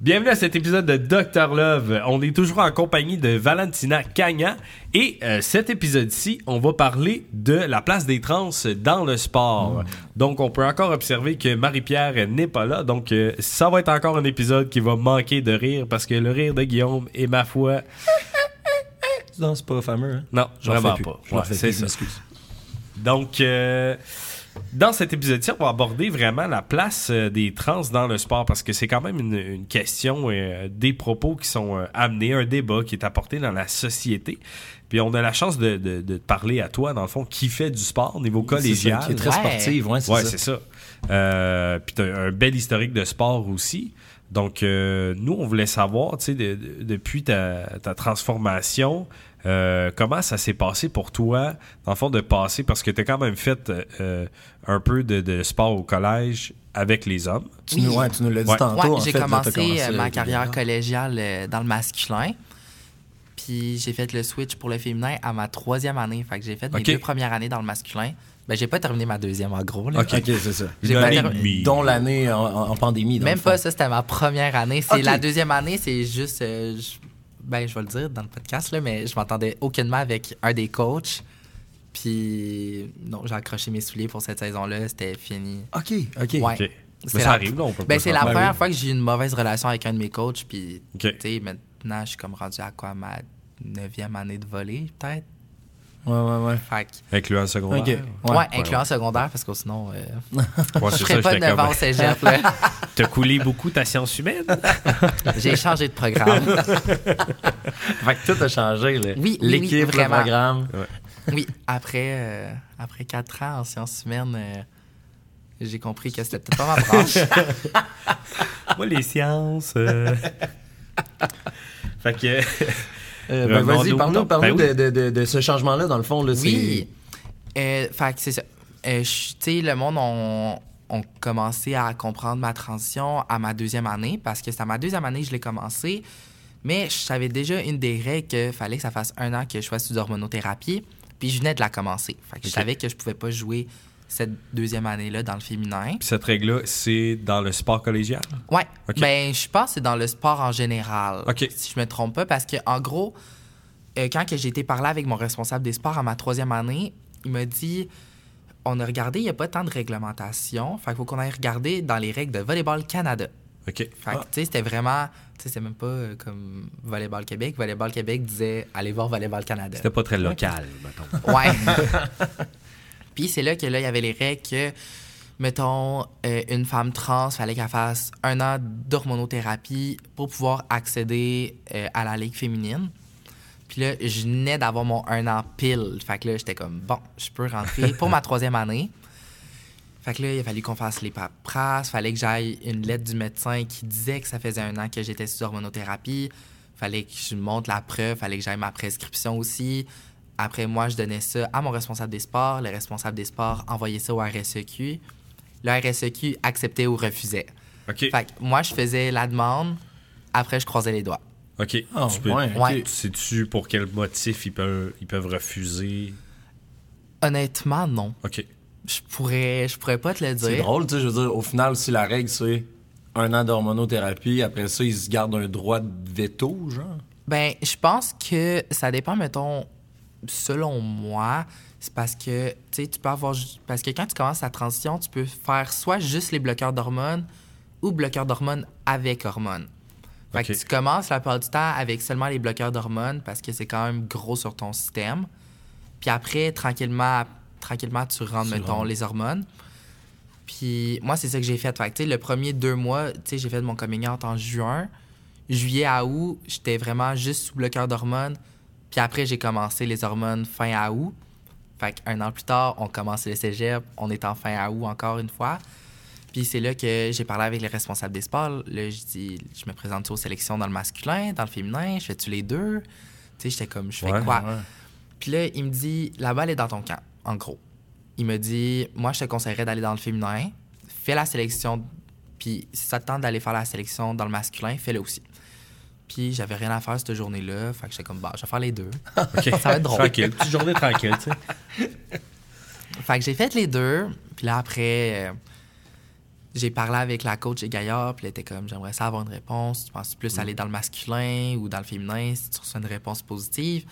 Bienvenue à cet épisode de Dr Love. On est toujours en compagnie de Valentina Cagna et euh, cet épisode-ci, on va parler de la place des trans dans le sport. Donc, on peut encore observer que Marie-Pierre n'est pas là. Donc, euh, ça va être encore un épisode qui va manquer de rire parce que le rire de Guillaume est ma foi. Non, c'est pas fameux. Hein? Non, vraiment pas. Ouais, c'est ça. Donc, euh, dans cet épisode-ci, on va aborder vraiment la place euh, des trans dans le sport parce que c'est quand même une, une question, euh, des propos qui sont euh, amenés, un débat qui est apporté dans la société. Puis on a la chance de, de, parler à toi, dans le fond, qui fait du sport au niveau C'est collégial. ça, Qui est très sportive, ouais, c'est Ouais, ça. c'est ça. Euh, puis t'as un bel historique de sport aussi. Donc, euh, nous, on voulait savoir, tu sais, de- de- depuis ta, ta transformation, euh, comment ça s'est passé pour toi, dans le fond, de passer, parce que tu as quand même fait euh, un peu de, de sport au collège avec les hommes? Tu, nous, Oui. ouais, tu nous l'as dit Ouais. tantôt. Ouais, en j'ai commencé, euh, ma carrière collégiale euh, dans le masculin. Puis j'ai fait le switch pour le féminin à ma troisième année. Fait que j'ai fait mes deux premières années dans le masculin. Ben, j'ai pas terminé ma deuxième en gros. là. Ok. Ok, c'est ça. J'ai pas année ter- et demie. Dont l'année en, pandémie. Même pas ça, c'était ma première année. C'est la deuxième année, c'est juste. euh, je- ben, je vais le dire dans le podcast, là, mais je m'entendais aucunement avec un des coachs. Puis, non, j'ai accroché mes souliers pour cette saison-là. C'était fini. Ok, ok. Ouais. Mais ça la- arrive, là, on peut Ben, pas c'est la Ben première oui. fois que j'ai eu une mauvaise relation avec un de mes coachs. Puis, tu sais, maintenant, je suis comme rendu à quoi, ma neuvième année de volley, peut-être? Ouais, ouais, ouais. Fait que, Incluant le secondaire. Ouais, incluant secondaire, parce que sinon, euh, Ouais, je ça, pas j'étais 9 ans au comme- cégep. là. T'as coulé beaucoup ta science humaine? J'ai changé de programme. Fait que tout a changé, là. Oui, oui, oui, L'équipe, le programme. Oui, après, euh, après 4 ans en sciences humaines, euh, j'ai compris que c'était peut-être pas ma branche. Moi, les sciences. euh. fait que. Euh, ben, vas-y, parle-nous Ben oui. de, de, de, ce changement-là, dans le fond. Là, oui. Euh, fait que c'est ça. Euh, tu sais, le monde ont, ont commencé à comprendre ma transition à ma deuxième année parce que c'est à ma deuxième année que je l'ai commencé. Mais je savais déjà une des règles qu'il fallait que ça fasse un an que je sois sous hormonothérapie. Puis je venais de la commencer. Fait que je savais que je pouvais pas jouer cette deuxième année-là dans le féminin. Puis cette règle-là, c'est dans le sport collégial? Ouais. Ok. Ben, je pense que c'est dans le sport en général. Ok. Si je me trompe pas, parce que en gros, euh, quand que j'ai été parler avec mon responsable des sports à ma troisième année, il m'a dit on a regardé, il n'y a pas tant de réglementation. Fait qu'il faut qu'on aille regarder dans les règles de Volleyball Canada. OK. Fait que, Ah. tu sais, c'était vraiment. Tu sais, c'est même pas euh, comme Volleyball Québec. Volleyball Québec disait allez voir Volleyball Canada. C'était pas très local, mettons. Ouais. Puis c'est là que là, il y avait les règles que, mettons, euh, une femme trans, fallait qu'elle fasse un an d'hormonothérapie pour pouvoir accéder euh, à la ligue féminine. Puis là, je venais d'avoir mon un an pile. Fait que là, j'étais comme, bon, je peux rentrer pour ma troisième année. Fait que là, il a fallu qu'on fasse les paperasses. Fallait que j'aille une lettre du médecin qui disait que ça faisait un an que j'étais sous hormonothérapie. Fallait que je montre la preuve. Fallait que j'aille ma prescription aussi. Après, moi, je donnais ça à mon responsable des sports. Le responsable des sports envoyait ça au RSEQ. Le RSEQ acceptait ou refusait. OK. Fait que moi, je faisais la demande. Après, je croisais les doigts. OK. Ah, Tu peux- ouais, ok. Ouais. Sais-tu pour quel motif ils peuvent, ils peuvent refuser? Honnêtement, non. OK. Je pourrais, je pourrais pas te le dire. C'est drôle, tu sais, je veux dire, au final, si la règle, c'est un an d'hormonothérapie, après ça, ils se gardent un droit de veto, genre? Ben, je pense que ça dépend, mettons, selon moi, c'est parce que, tu sais, tu peux avoir... Parce que quand tu commences la transition, tu peux faire soit juste les bloqueurs d'hormones ou bloqueurs d'hormones avec hormones. Fait que tu commences la plupart du temps avec seulement les bloqueurs d'hormones parce que c'est quand même gros sur ton système. Puis après, tranquillement, tranquillement tu rentres, mettons, les hormones. Puis moi, c'est ça que j'ai fait. Fait que, tu sais, le premier deux mois, tu sais, j'ai fait mon coming out en juin. Juillet à août, j'étais vraiment juste sous bloqueur d'hormones. Puis après, j'ai commencé les hormones fin à août. Fait qu'un an plus tard, on commence le cégep. On est en fin à août encore une fois. Puis c'est là que j'ai parlé avec les responsables des sports. Là, je dis, je me présente aux sélections dans le masculin, dans le féminin, je fais-tu les deux? Tu sais, j'étais comme, je fais Ouais, quoi? ouais. Puis là, il me dit, la balle est dans ton camp, en gros. Il me dit, moi, je te conseillerais d'aller dans le féminin, fais la sélection, puis si ça te tente d'aller faire la sélection dans le masculin, fais-le aussi. Puis j'avais rien à faire cette journée-là, fait que j'étais comme, bah, je vais faire les deux. Ça va être drôle. Tranquille. Petite journée tranquille, tu sais. Fait que j'ai fait les deux. Puis là, après, euh, j'ai parlé avec la coach des Gaillard. Puis elle était comme, j'aimerais ça avoir une réponse. Tu penses plus aller dans le masculin ou dans le féminin si tu reçois une réponse positive?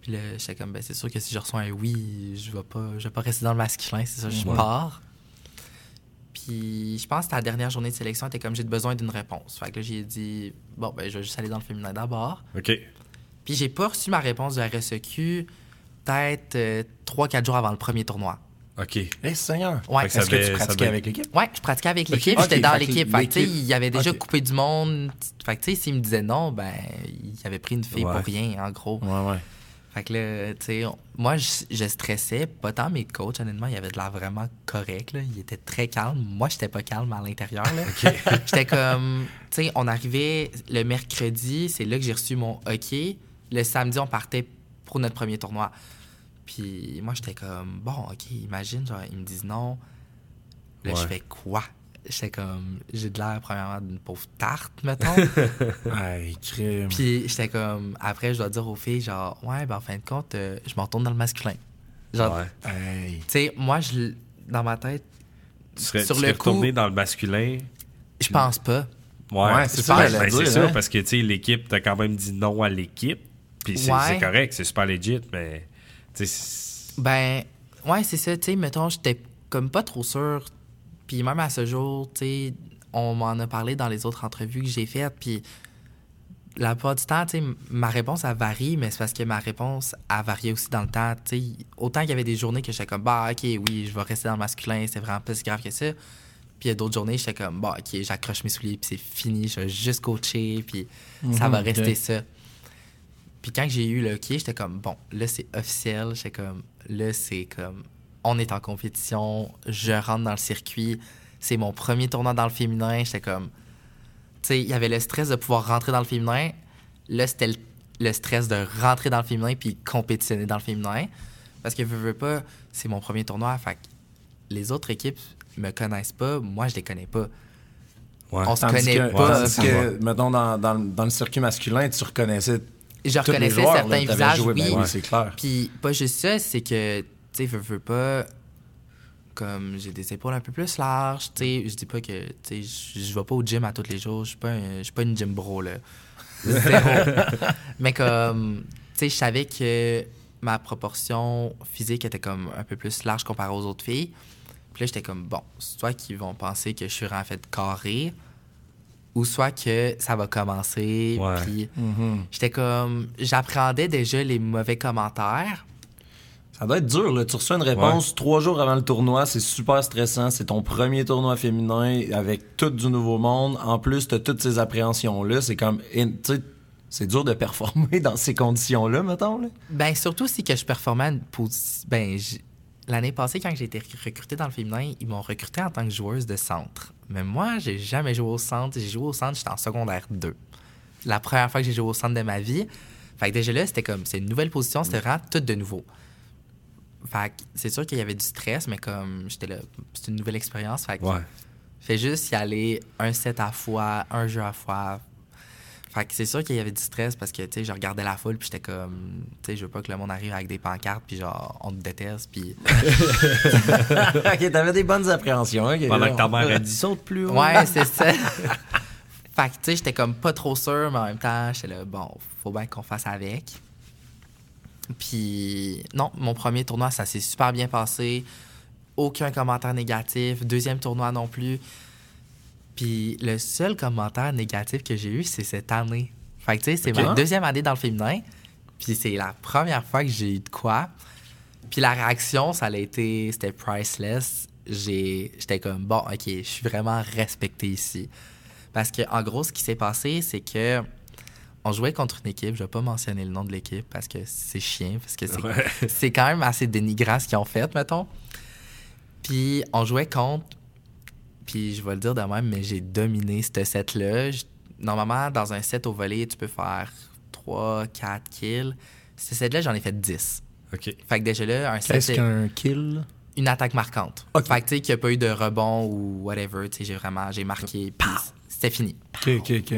Puis là, j'étais comme, ben c'est sûr que si je reçois un oui, je vais pas, je vais pas rester dans le masculin. C'est ça, je Ouais. pars. Puis je pense que la dernière journée de sélection était comme, j'ai besoin d'une réponse. Fait que là, j'ai dit, bon, ben je vais juste aller dans le féminin d'abord. OK. Puis j'ai pas reçu ma réponse de RSEQ peut-être 3-4 jours avant le premier tournoi. OK. Eh, Seigneur. Ouais. Est-ce que tu pratiquais avec l'équipe? Ouais, je pratiquais avec l'équipe, j'étais dans l'équipe. Fait que, tu sais, il y avait déjà coupé du monde. Fait que, tu sais, s'il me disait non, ben, il avait pris une fille Ouais. pour rien, en gros. Ouais, ouais. Fait que là, tu sais, moi, je, je stressais. Pas tant mes coachs, honnêtement, il avait de l'air vraiment correct, là. Il était très calme. Moi, j'étais pas calme à l'intérieur, là. J'étais comme, tu sais, on arrivait le mercredi, c'est là que j'ai reçu mon hockey. Le samedi, on partait pour notre premier tournoi. Puis moi, j'étais comme, bon, OK, imagine, genre, ils me disent non. Là, je fais quoi? J'étais comme, j'ai de l'air, premièrement, d'une pauvre tarte, mettons. Hey, crime. Puis j'étais comme, après, je dois dire aux filles, genre, ouais, ben en fin de compte, euh, je me retourne dans le masculin. Genre, Ouais. Hey. tu sais, moi, je, dans ma tête, Tu serais, Sur tu le serais retourné coup- dans le masculin. je pense pas. Ouais, Ouais, c'est ça, Ben, c'est ça, hein. parce que, tu sais, l'équipe, t'as quand même dit non à l'équipe. Puis c'est Ouais. correct, c'est super legit, mais, tu sais, Ben, ouais, c'est ça, tu sais, mettons, j'étais comme pas trop sûr. Puis même à ce jour, tu sais, on m'en a parlé dans les autres entrevues que j'ai faites, puis la plupart du temps, tu sais, ma réponse, elle varie, mais c'est parce que ma réponse, a varié aussi dans le temps, tu sais. Autant qu'il y avait des journées que j'étais comme, bah, OK, oui, je vais rester dans le masculin, c'est vraiment pas si grave que ça. Puis il y a d'autres journées, j'étais comme, bah, OK, j'accroche mes souliers, puis c'est fini, je vais juste coacher, puis ça va Mhm, rester ça. Puis quand j'ai eu le OK, j'étais comme, bon, là, c'est officiel. J'étais comme, là, c'est comme, on est en compétition, je rentre dans le circuit. C'est mon premier tournoi dans le féminin. J'étais comme, tu sais, il y avait le stress de pouvoir rentrer dans le féminin. Là, c'était le, le stress de rentrer dans le féminin puis compétitionner dans le féminin. Parce que, veux, veux pas, c'est mon premier tournoi. Fait que les autres équipes me connaissent pas. Moi, je les connais pas. ouais. On se connaît que, pas. que, mettons, dans, dans, le- dans le circuit masculin, tu reconnaissais Je reconnaissais joueurs, certains visages, joué, oui. ben oui, c'est clair. Puis pas juste ça, c'est que, tu sais, veux, veux pas, comme j'ai des épaules un peu plus larges, tu sais, je dis pas que, tu sais, je- vais pas au gym à tous les jours, je suis pas, un- je suis pas une gym bro, là. Mais comme, tu sais, je savais que ma proportion physique était comme un peu plus large comparée aux autres filles. Puis là, j'étais comme, bon, soit qu'ils vont penser que je suis en fait carré, ou soit que ça va commencer, Ouais. puis Mhm. J'étais comme. J'appréhendais déjà les mauvais commentaires. Ça doit être dur, là. Tu reçois une réponse trois jours avant le tournoi, c'est super stressant. C'est ton premier tournoi féminin avec tout du nouveau monde. En plus, t'as toutes ces appréhensions-là. C'est comme. in- Tu sais, c'est dur de performer dans ces conditions-là, mettons, là. Ben, surtout si que je performais posi- Ben, l'année passée, quand j'ai été rec- recrutée dans le féminin, ils m'ont recrutée en tant que joueuse de centre. Mais moi, j'ai jamais joué au centre. J'ai joué au centre, j'étais en secondaire 2. La première fois que j'ai joué au centre de ma vie. Fait que déjà là, c'était comme. C'est une nouvelle position, c'était vraiment tout de nouveau. Fait que c'est sûr qu'il y avait du stress, mais comme j'étais là, c'est une nouvelle expérience. Fait que Ouais. Fais juste y aller un set à fois, un jeu à fois. Fait que c'est sûr qu'il y avait du stress parce que, tu sais, je regardais la foule puis j'étais comme, tu sais, je veux pas que le monde arrive avec des pancartes puis genre, on te déteste puis... ok, t'avais des bonnes appréhensions. ok. Pendant que ta mère a dit saute plus haut. Ouais, c'est ça. fait que, tu sais, j'étais comme pas trop sûr, mais en même temps, j'étais là, bon, faut bien qu'on fasse avec. Puis, non, mon premier tournoi, ça s'est super bien passé. Aucun commentaire négatif. Deuxième tournoi non plus. Puis, le seul commentaire négatif que j'ai eu, c'est cette année. Fait que, tu sais, c'est ma Ok. deuxième année dans le féminin. Puis, c'est la première fois que j'ai eu de quoi. Puis, la réaction, ça a été, c'était priceless. J'ai- J'étais comme, bon, OK, je suis vraiment respecté ici. Parce que, en gros, ce qui s'est passé, c'est que on jouait contre une équipe. Je vais pas mentionner le nom de l'équipe parce que c'est chiant, parce que c'est Ouais. quand même assez dénigrant ce qu'ils ont fait, mettons. Puis on jouait contre, puis je vais le dire de même, mais j'ai dominé ce set-là. Normalement, dans un set au volet, tu peux faire 3, 4 kills. Ce set-là, j'en ai fait 10. OK. Fait que déjà là, un set, Qu'est-ce qu'un kill? une attaque marquante. Ok. Fait que tu sais, qu'il n'y a pas eu de rebond ou whatever. Tu sais, j'ai vraiment, j'ai marqué, puis c'était fini. Ok, ok, ok.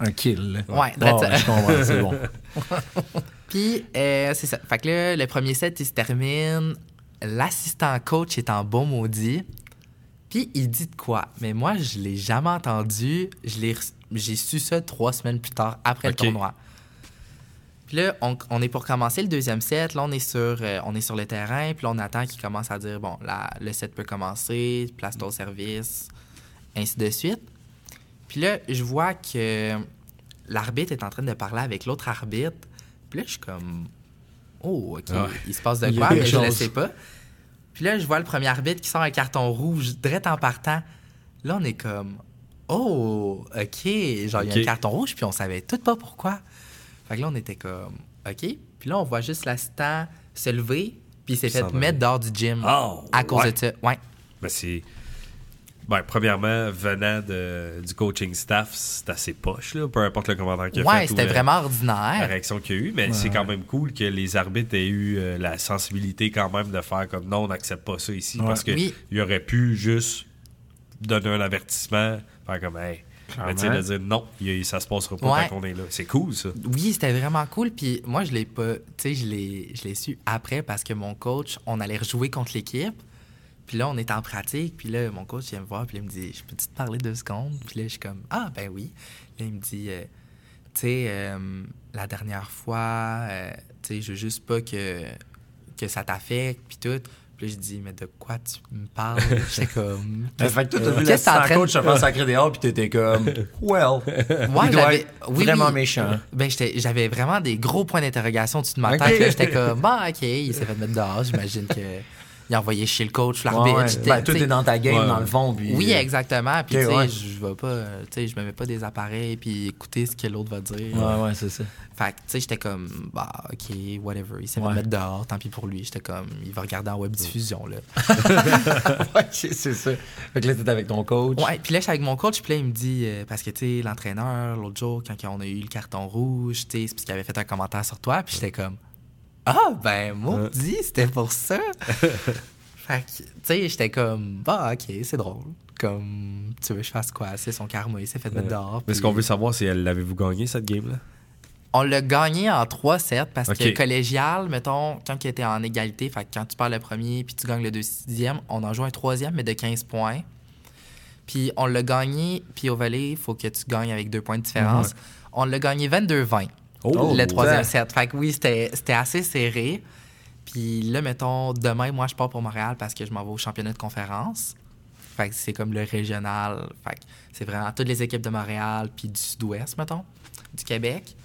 Un kill. Ouais, ça. je comprends, c'est bon. Puis, euh, c'est ça. Fait que là, le premier set, il se termine. L'assistant coach est en bon maudit. Puis, il dit de quoi? Mais moi, je l'ai jamais entendu. Je l'ai reçu- J'ai su ça trois semaines plus tard, après le tournoi. Puis là, on, on est pour commencer le deuxième set. Là, on est sur, euh, on est sur le terrain. Puis là, on attend qu'il commence à dire, bon, là, le set peut commencer, place ton service, ainsi de suite. Puis là, je vois que l'arbitre est en train de parler avec l'autre arbitre. Puis là, je suis comme, oh, OK, Ah. il se passe de quoi, mais je ne le sais pas. Puis là, je vois le premier arbitre qui sort un carton rouge, direct en partant. Là, on est comme, oh, OK, genre, il y a un carton rouge, puis on savait tout pas pourquoi. Fait que là, on était comme, OK. Puis là, on voit juste l'assistant se lever, puis il s'est fait mettre dehors du gym Oh, à cause ouais. de ça. Ouais. Ben, c'est. Ben, premièrement, venant de- du coaching staff, c'est assez poche, là, peu importe le commentaire qu'il a Ouais, fait. c'était la- vraiment La ordinaire. réaction qu'il y a eu, mais c'est quand même cool que les arbitres aient eu euh, la sensibilité quand même de faire comme non, on n'accepte pas ça ici. Ouais. Parce qu'il Oui. aurait pu juste donner un avertissement, faire comme hey. Mais tu sais, de dire non, ça se passera pas Ouais. tant qu'on est là. C'est cool, ça. Oui, c'était vraiment cool. Puis moi, je l'ai pas. Tu sais, je l'ai, je l'ai su après parce que mon coach, on allait rejouer contre l'équipe. Puis là, on était en pratique. Puis là, mon coach vient me voir. Puis il me dit Je peux-tu te parler deux secondes Puis là, je suis comme Ah, ben oui. Là, il me dit euh, Tu sais, euh, la dernière fois, euh, tu sais, je veux juste pas que, que ça t'affecte. Puis tout. Puis là, je dis Mais de quoi tu me parles J'étais comme. Euh, fait que toi, t'as vu l'assistant coach se faire sacrer dehors, puis t'étais comme, well, Ouais, il doit j'avais- être oui, vraiment oui. méchant. Ben, j'avais vraiment des gros points d'interrogation au-dessus de ma tête. là. J'étais comme, bah, OK, il s'est fait mettre dehors. J'imagine que il a envoyé chez le coach, l'arbitre. Ouais, Ben, tout est dans ta game, Ouais. dans le fond. Puis, Oui, euh, exactement. Puis, tu sais, ouais. je vais pas, tu sais, je me mets pas des appareils puis écouter ce que l'autre va dire. Ouais, ouais, c'est ça. Fait que, tu sais, j'étais comme, bah, OK, whatever. Il s'est fait Ouais. mettre dehors, tant pis pour lui. J'étais comme, il va regarder en web diffusion, là. ouais, c'est c'est ça. Fait que là, t'étais avec ton coach. Ouais, puis là, j'étais avec mon coach, puis là, il me dit, euh, parce que, tu sais, l'entraîneur, l'autre jour, quand on a eu le carton rouge, tu sais, c'est parce qu'il avait fait un commentaire sur toi, puis j'étais comme, ah, ben, maudit, c'était pour ça. fait que, tu sais, j'étais comme, bah, ok, c'est drôle. Comme, tu veux que je fasse quoi? C'est son karma, il s'est fait mettre dehors. Mais ce qu'on veut savoir, c'est l'avez-vous gagné cette game-là? On l'a gagné en 3-7 parce que collégial, mettons, quand il était en égalité, fait que quand tu perds le premier puis tu gagnes le deuxième, on en joue un troisième, mais de 15 points. Puis on l'a gagné, puis au volley, il faut que tu gagnes avec deux points de différence. On l'a gagné 22-20, Oh, le troisième ouais. set. Fait que oui, c'était c'était assez serré. Puis là, mettons, demain, moi, je pars pour Montréal parce que je m'en vais au championnat de conférence. Fait que c'est comme le régional. Fait que c'est vraiment toutes les équipes de Montréal puis du sud-ouest, mettons, du Québec.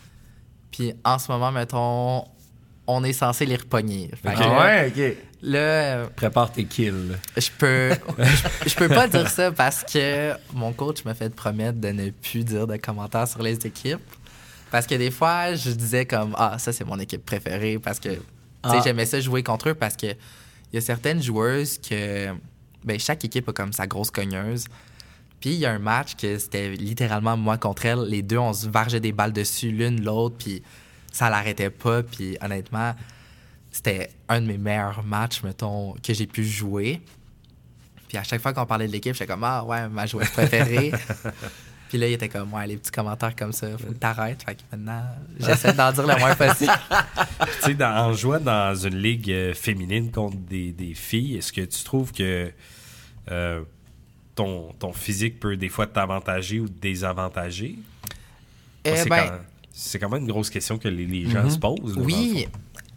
Puis en ce moment, mettons, on est censé les repogner. Fait que Ah là, ouais, ok. là, euh, Prépare tes kills. je peux, je, je peux pas dire ça parce que mon coach m'a fait promettre de ne plus dire de commentaires sur les équipes. Parce que des fois, je disais comme ah ça c'est mon équipe préférée parce que tu sais, Ah. j'aimais ça jouer contre eux parce que il y a certaines joueuses que ben chaque équipe a comme sa grosse cogneuse. Puis il y a un match que c'était littéralement moi contre elle, les deux on se vargeait des balles dessus l'une l'autre puis ça l'arrêtait pas puis honnêtement c'était un de mes meilleurs matchs, mettons, que j'ai pu jouer. Puis à chaque fois qu'on parlait de l'équipe, j'étais comme, ah ouais, ma joueuse préférée. Puis là, il était comme, ouais, les petits commentaires comme ça, faut que t'arrêtes. Fait que maintenant, j'essaie d'en dire le moins possible. tu sais, en jouant dans une ligue euh, féminine contre des, des filles, est-ce que tu trouves que euh, ton, ton physique peut des fois t'avantager ou te désavantager? Eh c'est, ben, quand, c'est quand même une grosse question que les, les gens se posent. là, oui,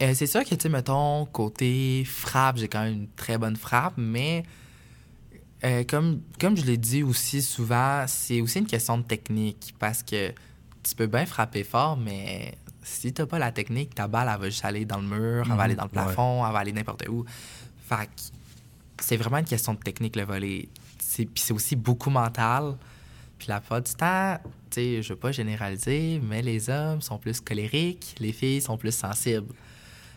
euh, c'est sûr que, tu sais, mettons, côté frappe, j'ai quand même une très bonne frappe, mais euh, comme, comme je l'ai dit aussi souvent, c'est aussi une question de technique parce que tu peux bien frapper fort, mais si t'as pas la technique, ta balle, elle va juste aller dans le mur, elle va aller dans le plafond, elle va aller n'importe où. Fait c'est vraiment une question de technique, le volet. C'est- Puis c'est aussi beaucoup mental. Puis la plupart du temps, tu sais, je veux pas généraliser, mais les hommes sont plus colériques, les filles sont plus sensibles.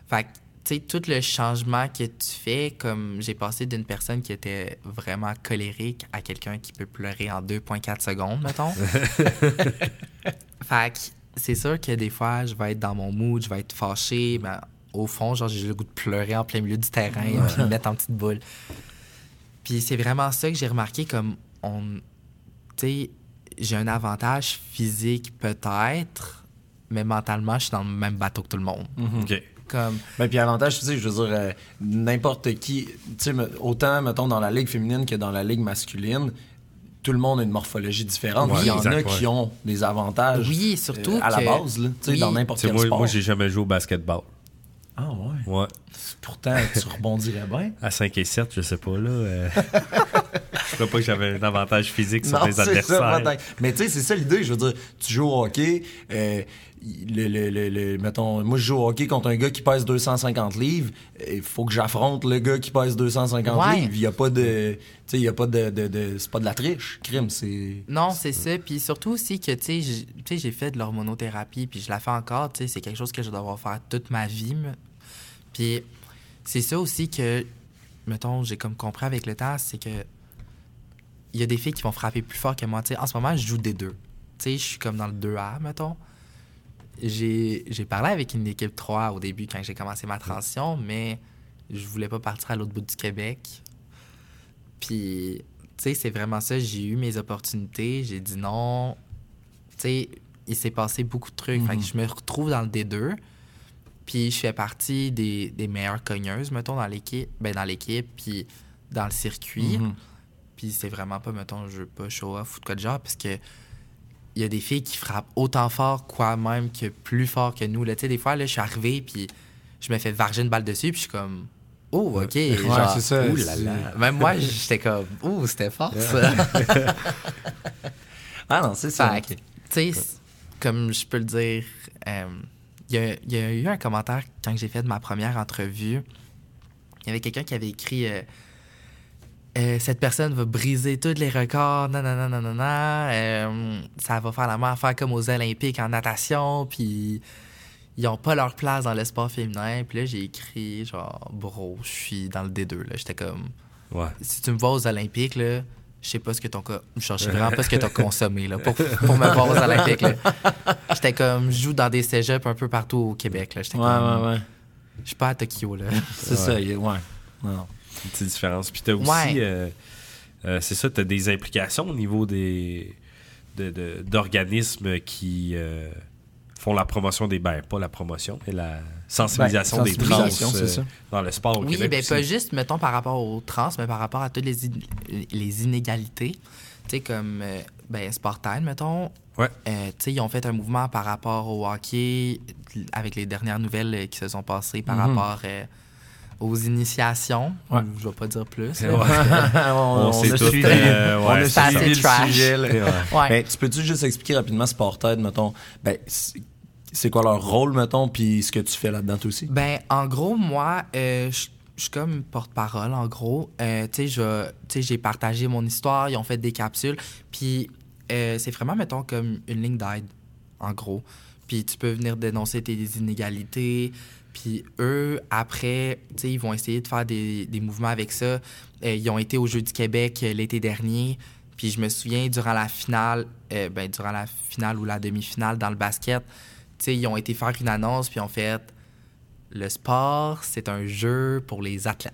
Fait sais, tout le changement que tu fais, comme j'ai passé d'une personne qui était vraiment colérique à quelqu'un qui peut pleurer en 2,4 secondes, mettons. fait que, c'est sûr que des fois, je vais être dans mon mood, je vais être fâché. Ben, au fond, genre, j'ai le goût de pleurer en plein milieu du terrain, puis me mettre en petite boule. Puis c'est vraiment ça que j'ai remarqué, comme on. Tu sais, j'ai un avantage physique peut-être, mais mentalement, je suis dans le même bateau que tout le monde. OK. Comme. Ben, puis avantage, tu sais, je veux dire, euh, n'importe qui, tu sais, autant, mettons, dans la ligue féminine que dans la ligue masculine, tout le monde a une morphologie différente. Ouais, Il y en exact, a ouais. qui ont des avantages. Oui, surtout euh, à la base, là, tu sais, oui. dans n'importe quel moi, sport. moi j'ai jamais joué au basketball. Ah ouais. Ouais. Pourtant, tu rebondirais bien. À 5 et 7, je sais pas, là. euh, je crois pas que j'avais un avantage physique sur Non, les ça, adversaires. Mais tu sais, c'est ça l'idée. Je veux dire, tu joues au hockey. euh, le, le- le- le- mettons, moi, je joue au hockey contre un gars qui pèse 250 livres. Il faut que j'affronte le gars qui pèse 250 Ouais. livres. Il n'y a pas de. Tu sais, il y a pas de. de- de- c'est pas de la triche. Crime, c'est. Non, c'est ça. Puis surtout aussi que, tu sais, j'ai- fait de l'hormonothérapie, puis je la fais encore. Tu sais, c'est quelque chose que je dois devoir faire toute ma vie. Puis c'est ça aussi que, mettons, j'ai comme compris avec le temps, c'est que il y a des filles qui vont frapper plus fort que moi. En ce moment, je joue des deux. Je suis comme dans le 2A, mettons. J'ai parlé avec une équipe 3 au début quand j'ai commencé ma transition, mais je voulais pas partir à l'autre bout du Québec. Puis, tu sais, c'est vraiment ça. J'ai eu mes opportunités. J'ai dit non. Tu sais, il s'est passé beaucoup de trucs. Fait que je me retrouve dans le D2. Puis, je fais partie des, des meilleures cogneuses, mettons, dans l'équipe. Ben, dans l'équipe, puis dans le circuit. Mhm. Puis, c'est vraiment pas, mettons, je veux pas show off ou de quoi de genre, parce que il y a des filles qui frappent autant fort, quoi même, que plus fort que nous. Là, tu sais, des fois, là, je suis arrivé, puis je me fais varger une balle dessus, puis je suis comme. Oh, ok. genre, c'est ça, Ouh là là. Même moi, j'étais comme. Ouh, c'était fort, ça. Ah non, c'est ça. Tu sais, comme je peux le dire, euh, il y, a, il y a eu un commentaire quand j'ai fait ma première entrevue. Il y avait quelqu'un qui avait écrit euh, Euh, Cette personne va briser tous les records, nanana, nanana. Euh, ça va faire la même affaire comme aux Olympiques en natation, puis ils ont pas leur place dans le sport féminin. Puis là, j'ai écrit, genre, bro, je suis dans le D2. là. J'étais comme Ouais. si tu me vois aux Olympiques, là, je sais pas ce que ton. Je sais vraiment pas ce que t'as consommé là, pour, pour me voir aux Olympiques. J'étais comme, je joue dans des cégeps un peu partout au Québec. là. J'étais Ouais, comme, ouais, ouais. je suis pas à Tokyo. Là. C'est ça, ouais. Non. Une petite différence. Puis t'as aussi, Ouais. euh, euh, c'est ça, t'as des implications au niveau des de- de- d'organismes qui euh, font la promotion des ben pas la promotion, mais la sensibilisation Ben, des trans sensibilisation, c'est euh, ça. dans le sport au Oui, Québec. ben aussi. pas juste, mettons, par rapport aux trans, mais par rapport à toutes les, in- les inégalités. Tu sais, comme euh, ben, Sportline, mettons. Ouais. Euh, tu sais, ils ont fait un mouvement par rapport au hockey avec les dernières nouvelles qui se sont passées par Mhm. rapport euh, aux initiations. Ouais. Je vais pas dire plus. Ouais. on, On sait a tout, suivi, euh, on ouais, a c'est suivi le trash. sujet. là. Ouais. Ouais. Ben, tu peux-tu juste expliquer rapidement Sported, mettons, ben, c'est quoi leur rôle, mettons, puis ce que tu fais là-dedans toi aussi? Ben, en gros, moi, euh, je je suis comme porte-parole, en gros. Euh, tu sais, je- tu sais, j'ai partagé mon histoire, ils ont fait des capsules. Puis, euh, c'est vraiment, mettons, comme une ligne d'aide, en gros. Puis, tu peux venir dénoncer tes inégalités. Puis, eux, après, ils vont essayer de faire des, des mouvements avec ça. Euh, ils ont été au Jeux du Québec euh, l'été dernier. Puis, je me souviens, durant la finale, euh, ben, durant la finale ou la demi-finale dans le basket, ils ont été faire une annonce, puis ont fait le sport, c'est un jeu pour les athlètes.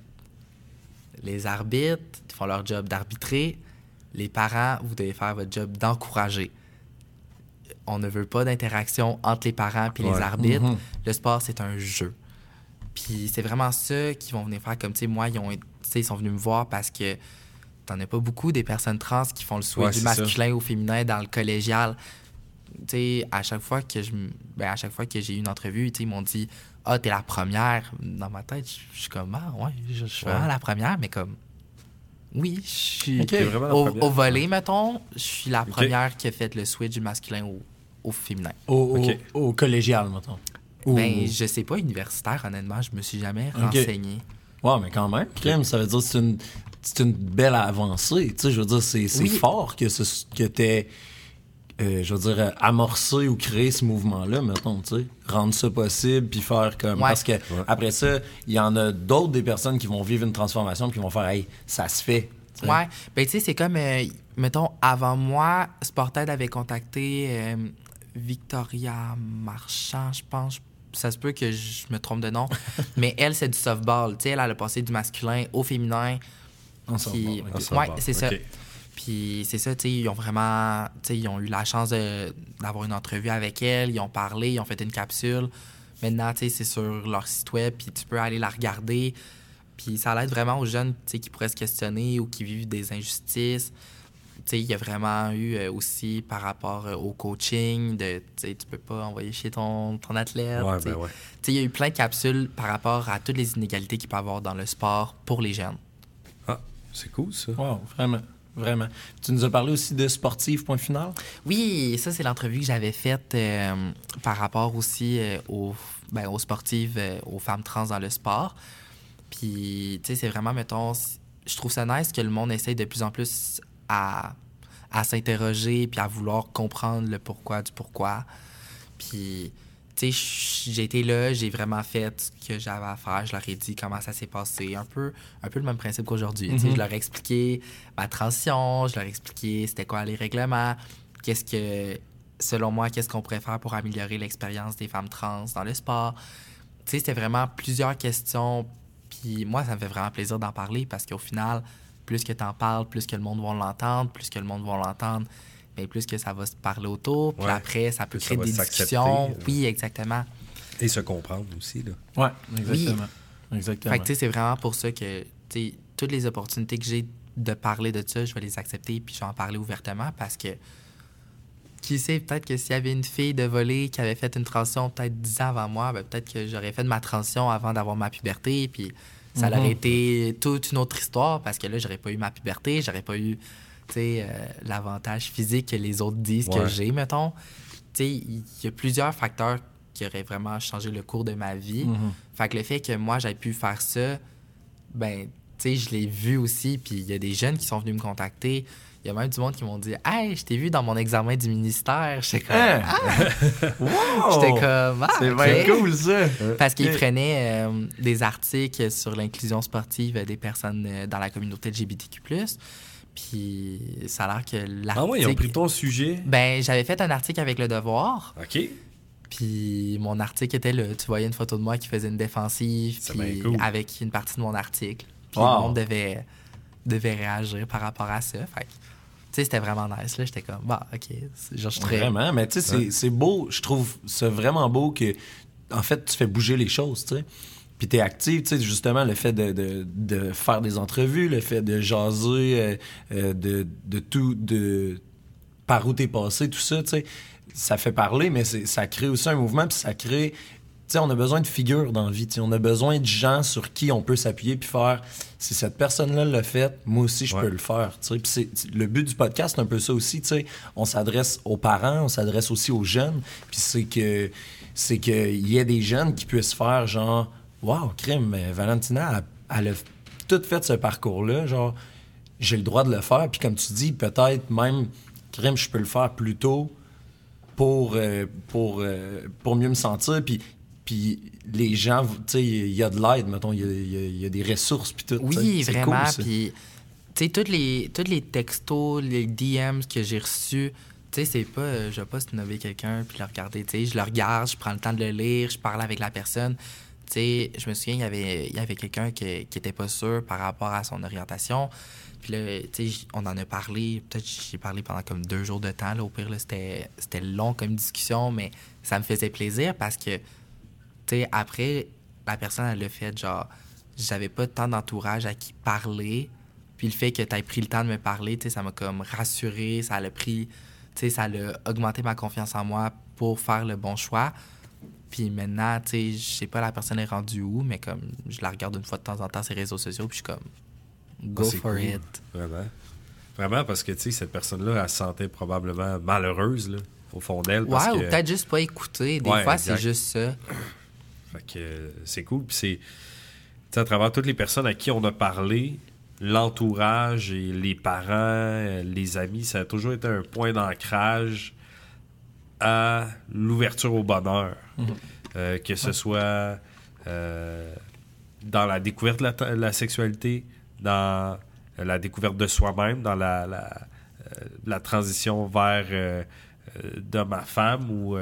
Les arbitres font leur job d'arbitrer. Les parents, vous devez faire votre job d'encourager. On ne veut pas d'interaction entre les parents et Ouais. les arbitres. Mhm. Le sport, c'est un jeu. Puis c'est vraiment ça qu'ils vont venir faire. Comme, tu sais, moi, ils, ont, ils sont venus me voir parce que t'en as pas beaucoup des personnes trans qui font le switch Ouais, du c'est ça. masculin au féminin dans le collégial. Tu sais, à chaque fois que je ben, à chaque fois que j'ai eu une entrevue, ils m'ont dit "Ah, t'es la première." Dans ma tête, je suis comme "Ah, ouais, je, suis vraiment Ouais. la première", mais comme oui, je suis Ok. T'es vraiment la au, au volet, mettons, je suis la première qui a fait le switch du masculin au, au féminin. Au, au- collégial, mettons. Ou- Ben, je sais pas, universitaire, honnêtement, je me suis jamais renseigné. Ouais, mais quand même. Crime, ça veut dire que c'est une, c'est une belle avancée. Tu sais, je veux dire, c'est, c'est Oui. fort que, ce, que t'aies, euh, je veux dire, amorcé ou créé ce mouvement-là, mettons, tu sais. Rendre ça possible, puis faire comme... Ouais. Parce que après ça, il y en a d'autres des personnes qui vont vivre une transformation puis qui vont faire « Hey, ça se fait. » tu. Ouais, ben tu sais, c'est comme, euh, mettons, avant moi, Sported avait contacté euh, Victoria Marchand, je pense. Ça se peut que je me trompe de nom. mais elle, c'est du softball. Tu sais, elle, elle a passé du masculin au féminin. En Puis- softball, ok. En Ouais, softball, c'est ça. Puis c'est ça, tu sais, ils ont vraiment, tu sais, ils ont eu la chance d'avoir une entrevue avec elle, ils ont parlé, ils ont fait une capsule. Maintenant, tu sais, c'est sur leur site web, puis tu peux aller la regarder. Puis ça l'aide vraiment aux jeunes, tu sais, qui pourraient se questionner ou qui vivent des injustices. Tu sais, il y a vraiment eu euh, aussi par rapport euh, au coaching, de, tu sais, tu peux pas envoyer chez ton, ton athlète. Ouais, tu sais. ben ouais. Tu sais, il y a eu plein de capsules par rapport à toutes les inégalités qu'il peut y avoir dans le sport pour les jeunes. Ah, c'est cool ça. Wow, vraiment. Vraiment. Tu nous as parlé aussi de sportif, point final? Oui, ça, c'est l'entrevue que j'avais faite euh, par rapport aussi euh, aux, ben, aux sportives, euh, aux femmes trans dans le sport. Puis, tu sais, c'est vraiment, mettons, je trouve ça nice que le monde essaye de plus en plus à, à s'interroger puis à vouloir comprendre le pourquoi du pourquoi. Puis, tu sais, j- j'ai été là, j'ai vraiment fait ce que j'avais à faire. Je leur ai dit comment ça s'est passé. Un peu, un peu le même principe qu'aujourd'hui. Tu sais, Mhm. Je leur ai expliqué ma transition, je leur ai expliqué c'était quoi les règlements, qu'est-ce que, selon moi, qu'est-ce qu'on pourrait faire pour améliorer l'expérience des femmes trans dans le sport. Tu sais, c'était vraiment plusieurs questions. Puis moi, ça me fait vraiment plaisir d'en parler parce qu'au final, plus que tu en parles, plus que le monde va l'entendre, plus que le monde va l'entendre, mais plus que ça va se parler autour. Puis Ouais. après, ça peut Plus créer des discussions. Oui, exactement. Et se comprendre aussi là. Ouais, exactement. Exactement. Fait que, tu sais, c'est vraiment pour ça que, toutes les opportunités que j'ai de parler de ça, je vais les accepter puis je vais en parler ouvertement parce que, qui sait, peut-être que s'il y avait une fille de voler qui avait fait une transition peut-être 10 ans avant moi, ben, peut-être que j'aurais fait de ma transition avant d'avoir ma puberté puis ça aurait été toute une autre histoire parce que là, j'aurais pas eu ma puberté, j'aurais pas eu, euh, l'avantage physique que les autres disent que j'ai, mettons. Il y a plusieurs facteurs qui auraient vraiment changé le cours de ma vie. Mhm. Fait que le fait que moi, j'ai pu faire ça, ben, je l'ai vu aussi. Puis il y a des jeunes qui sont venus me contacter. Il y a même du monde qui m'ont dit Hey, je t'ai vu dans mon examen du ministère. J'étais comme. Hein? Ah! Wow! J'étais comme. Ah, C'est ok. bien cool, ça! Parce qu'ils prenaient euh, des articles sur l'inclusion sportive des personnes euh, dans la communauté LGBTQ. Puis ça a l'air que l'article. Ah ouais, ils ont pris ton sujet? Ben, j'avais fait un article avec Le Devoir. OK. Puis mon article était là. Tu voyais une photo de moi qui faisait une défensive, puis cool. avec une partie de mon article. Puis Wow. le monde devait, devait réagir par rapport à ça. Fait sais, c'était vraiment nice. Là, j'étais comme, bah, ok. Genre, je très- Vraiment, mais tu sais, c'est- c'est beau. Je trouve ça vraiment beau que, en fait, tu fais bouger les choses, tu sais. Puis t'es active, tu sais, justement, le fait de, de- de faire des entrevues, le fait de jaser, euh, euh, de, de tout, de par où t'es passé, tout ça, tu sais, ça fait parler, mais c'est- ça crée aussi un mouvement, puis ça crée... On a besoin de figures dans la vie, on a besoin de gens sur qui on peut s'appuyer puis faire si cette personne-là l'a fait, moi aussi je Ouais. peux le faire, le but du podcast c'est un peu ça aussi. On s'adresse aux parents, on s'adresse aussi aux jeunes, puis c'est que c'est qu'il y ait des jeunes qui puissent faire genre Wow, crime, Valentina, elle, elle a tout fait ce parcours-là, genre j'ai le droit de le faire, puis comme tu dis, peut-être même crime, je peux le faire plus tôt pour, euh, pour, euh, pour mieux me sentir. Puis, puis les gens, tu sais, il y a de l'aide, mettons, il y a, y y des ressources, puis tout. Oui, vraiment. cool. Puis, tu sais, tous les, tous les textos, les DMs que j'ai reçus, tu sais, c'est pas, euh, je vais pas snobber quelqu'un puis le regarder. Tu sais, je le regarde, je prends le temps de le lire, je parle avec la personne. Tu sais, je me souviens, il y avait, il y avait quelqu'un qui, qui était pas sûr par rapport à son orientation. Puis là, tu sais, on en a parlé. Peut-être j'ai parlé pendant comme deux jours de temps. Là, au pire, là, c'était, c'était long comme discussion, mais ça me faisait plaisir parce que sais, après, la personne, elle l'a fait, genre, j'avais pas tant d'entourage à qui parler. Puis le fait que tu aies pris le temps de me parler, tu sais, ça m'a comme rassuré, ça l'a pris, tu sais, ça l'a augmenté ma confiance en moi pour faire le bon choix. Puis maintenant, tu sais, je sais pas la personne est rendue où, mais comme, je la regarde une fois de temps en temps sur les réseaux sociaux, puis je suis comme, go Ah, c'est for cool. it. Vraiment. Vraiment, parce que, tu sais, cette personne-là, elle se sentait probablement malheureuse, là, au fond d'elle. parce Ouais, ou que- peut-être juste pas écouter. Des Ouais, fois, c'est juste ça. Fait que euh, c'est cool. Puis c'est, à travers toutes les personnes à qui on a parlé, l'entourage et les parents, euh, les amis, ça a toujours été un point d'ancrage à l'ouverture au bonheur. Euh, que ce soit euh, dans la découverte de la, la sexualité, dans la découverte de soi-même, dans la, la, euh, la transition vers de ma femme ou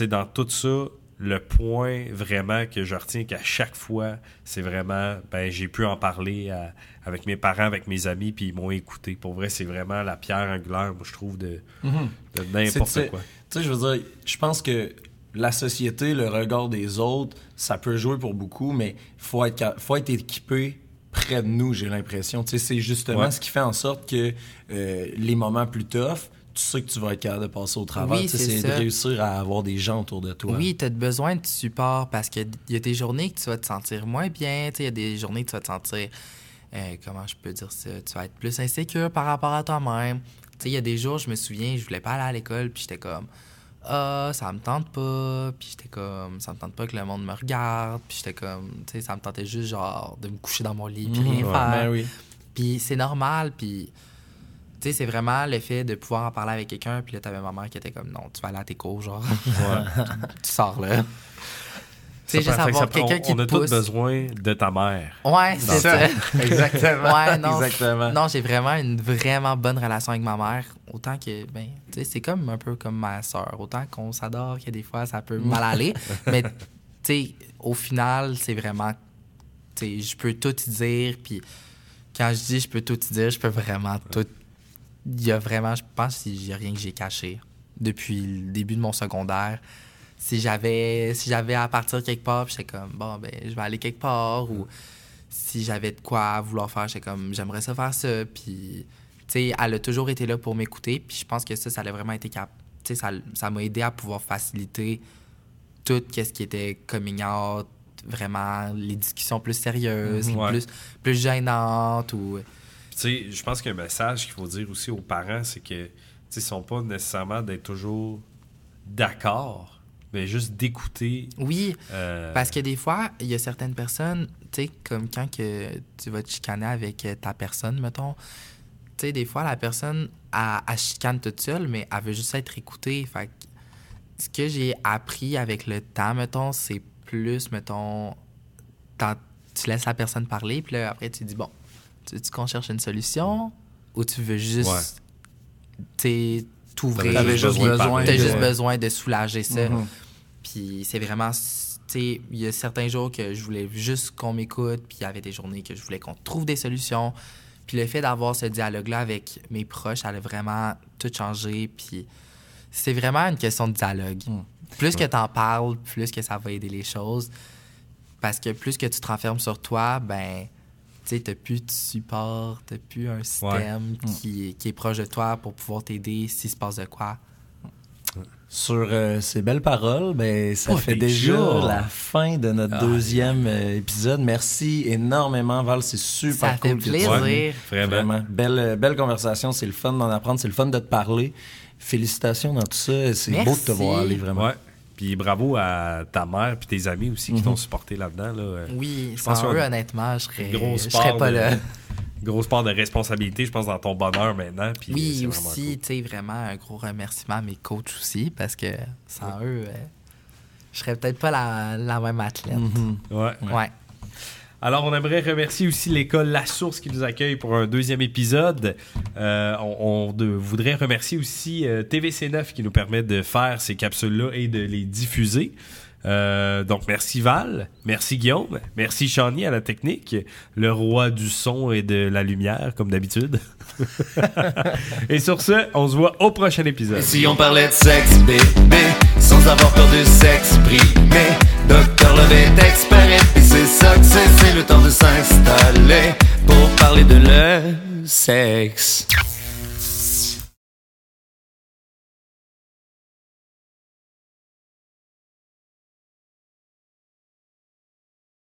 dans tout ça le point vraiment que je retiens qu'à chaque fois c'est vraiment ben j'ai pu en parler à- avec mes parents avec mes amis puis ils m'ont écouté pour vrai c'est vraiment la pierre angulaire moi je trouve de, de n'importe quoi Tu sais, je veux dire, je pense que la société, le regard des autres, ça peut jouer pour beaucoup, mais il faut être, faut être équipé près de nous, j'ai l'impression. Tu sais, c'est justement Ouais. ce qui fait en sorte que euh, les moments plus tough, tu sais que tu vas être capable de passer au travers. Oui, c'est de réussir à avoir des gens autour de toi. Oui, tu as besoin de support parce qu'il y a des journées que tu vas te sentir moins bien. tu sais, Il y a des journées que tu vas te sentir, euh, comment je peux dire ça, tu vas être plus insécure par rapport à toi-même. Il y a des jours, je me souviens, je voulais pas aller à l'école, puis j'étais comme, ah, ça me tente pas, puis j'étais comme, ça me tente pas que le monde me regarde, puis j'étais comme, tu sais, ça me tentait juste genre de me coucher dans mon lit, puis rien Mhm, faire. ben oui. Puis c'est normal, puis tu sais, c'est vraiment le fait de pouvoir en parler avec quelqu'un, puis là, t'avais ma mère qui était comme, non, tu vas aller à tes cours, genre, tu sors là. Tu sais, Ça juste avoir quelqu'un qui on te a tous pousse. besoin de ta mère Ouais, c'est ça. Exactement. Ouais, non. Exactement. Non, j'ai vraiment une vraiment bonne relation avec ma mère. Autant que, ben, tu sais, c'est comme un peu comme ma soeur. Autant qu'on s'adore, que des fois, ça peut mal aller. mais, tu sais, au final, c'est vraiment, tu sais, je peux tout y dire. Puis quand je dis je peux tout y dire, je peux vraiment tout. Il y a vraiment, je pense qu'il n'y a rien que j'ai caché depuis le début de mon secondaire. Si j'avais si j'avais à partir quelque part, j'étais comme, bon, ben, je vais aller quelque part. Ou si j'avais de quoi à vouloir faire, j'étais comme, j'aimerais ça faire ça. Puis, tu sais, elle a toujours été là pour m'écouter. Puis je pense que ça, ça a vraiment été cap. Tu sais, ça ça m'a aidé à pouvoir faciliter tout ce qui était coming out, vraiment les discussions plus sérieuses, Mhm. Ouais. plus, plus gênantes. Ou... Tu sais, je pense qu'un message qu'il faut dire aussi aux parents, c'est que, tu sais, ils sont pas nécessairement d'être toujours d'accord, mais juste d'écouter. Oui, euh, Parce que des fois, il y a certaines personnes, tu sais, comme quand que tu vas te chicaner avec euh, ta personne, mettons, tu sais, des fois, la personne, elle, elle chicane toute seule, mais elle veut juste être écoutée. Fait que ce que j'ai appris avec le temps, mettons, c'est plus, mettons, tu laisses la personne parler, puis là, après, tu dis, bon, tu veux qu'on cherche une solution? Ou tu veux juste, tu sais, t'ouvrir? T'avais juste besoin T'as de- juste besoin de soulager ça. Mhm. Puis c'est vraiment, tu sais, il y a certains jours que je voulais juste qu'on m'écoute, puis il y avait des journées que je voulais qu'on trouve des solutions. Puis le fait d'avoir ce dialogue-là avec mes proches, ça a vraiment tout changé. Puis c'est vraiment une question de dialogue. Mm. Plus que t'en parles, plus que ça va aider les choses. Parce que plus que tu te renfermes sur toi, ben, tu sais, t'as plus de support, t'as plus un système qui, qui est proche de toi pour pouvoir t'aider s'il se passe de quoi. Sur euh, ces belles paroles, ben, ça Oh, fait déjà. la fin de notre Ah, deuxième euh, épisode. Merci énormément, Val. C'est super Ça fait cool. que tu- plaisir. Ouais, vraiment. Vraiment. Belle, euh, belle conversation. C'est le fun d'en apprendre. C'est le fun de te parler. Félicitations dans tout ça. C'est beau de te Merci. voir aller, vraiment. Ouais. Puis bravo à ta mère puis tes amis aussi qui Mhm. t'ont supporté là-dedans. Là. Euh, Oui, Je sans eux, honnêtement, je serais, je serais pas de- là. Grosse part de responsabilité, je pense, dans ton bonheur maintenant. Puis, euh, Oui, vraiment aussi, cool. tu sais, vraiment un gros remerciement à mes coachs aussi, parce que sans eux, euh, je serais peut-être pas la, la même athlète. Mhm. Ouais. Ouais. Alors, on aimerait remercier aussi l'école La Source qui nous accueille pour un deuxième épisode. Euh, on voudrait remercier aussi euh, TVC9 qui nous permet de faire ces capsules-là et de les diffuser. Euh, donc, merci Val, merci Guillaume, merci Chani à la technique, le roi du son et de la lumière, comme d'habitude. et sur ce, on se voit au prochain épisode. Et si on parlait de sexe, bébé, sans avoir peur de s'exprimer, c'est, c'est le temps de s'installer pour parler de le sexe.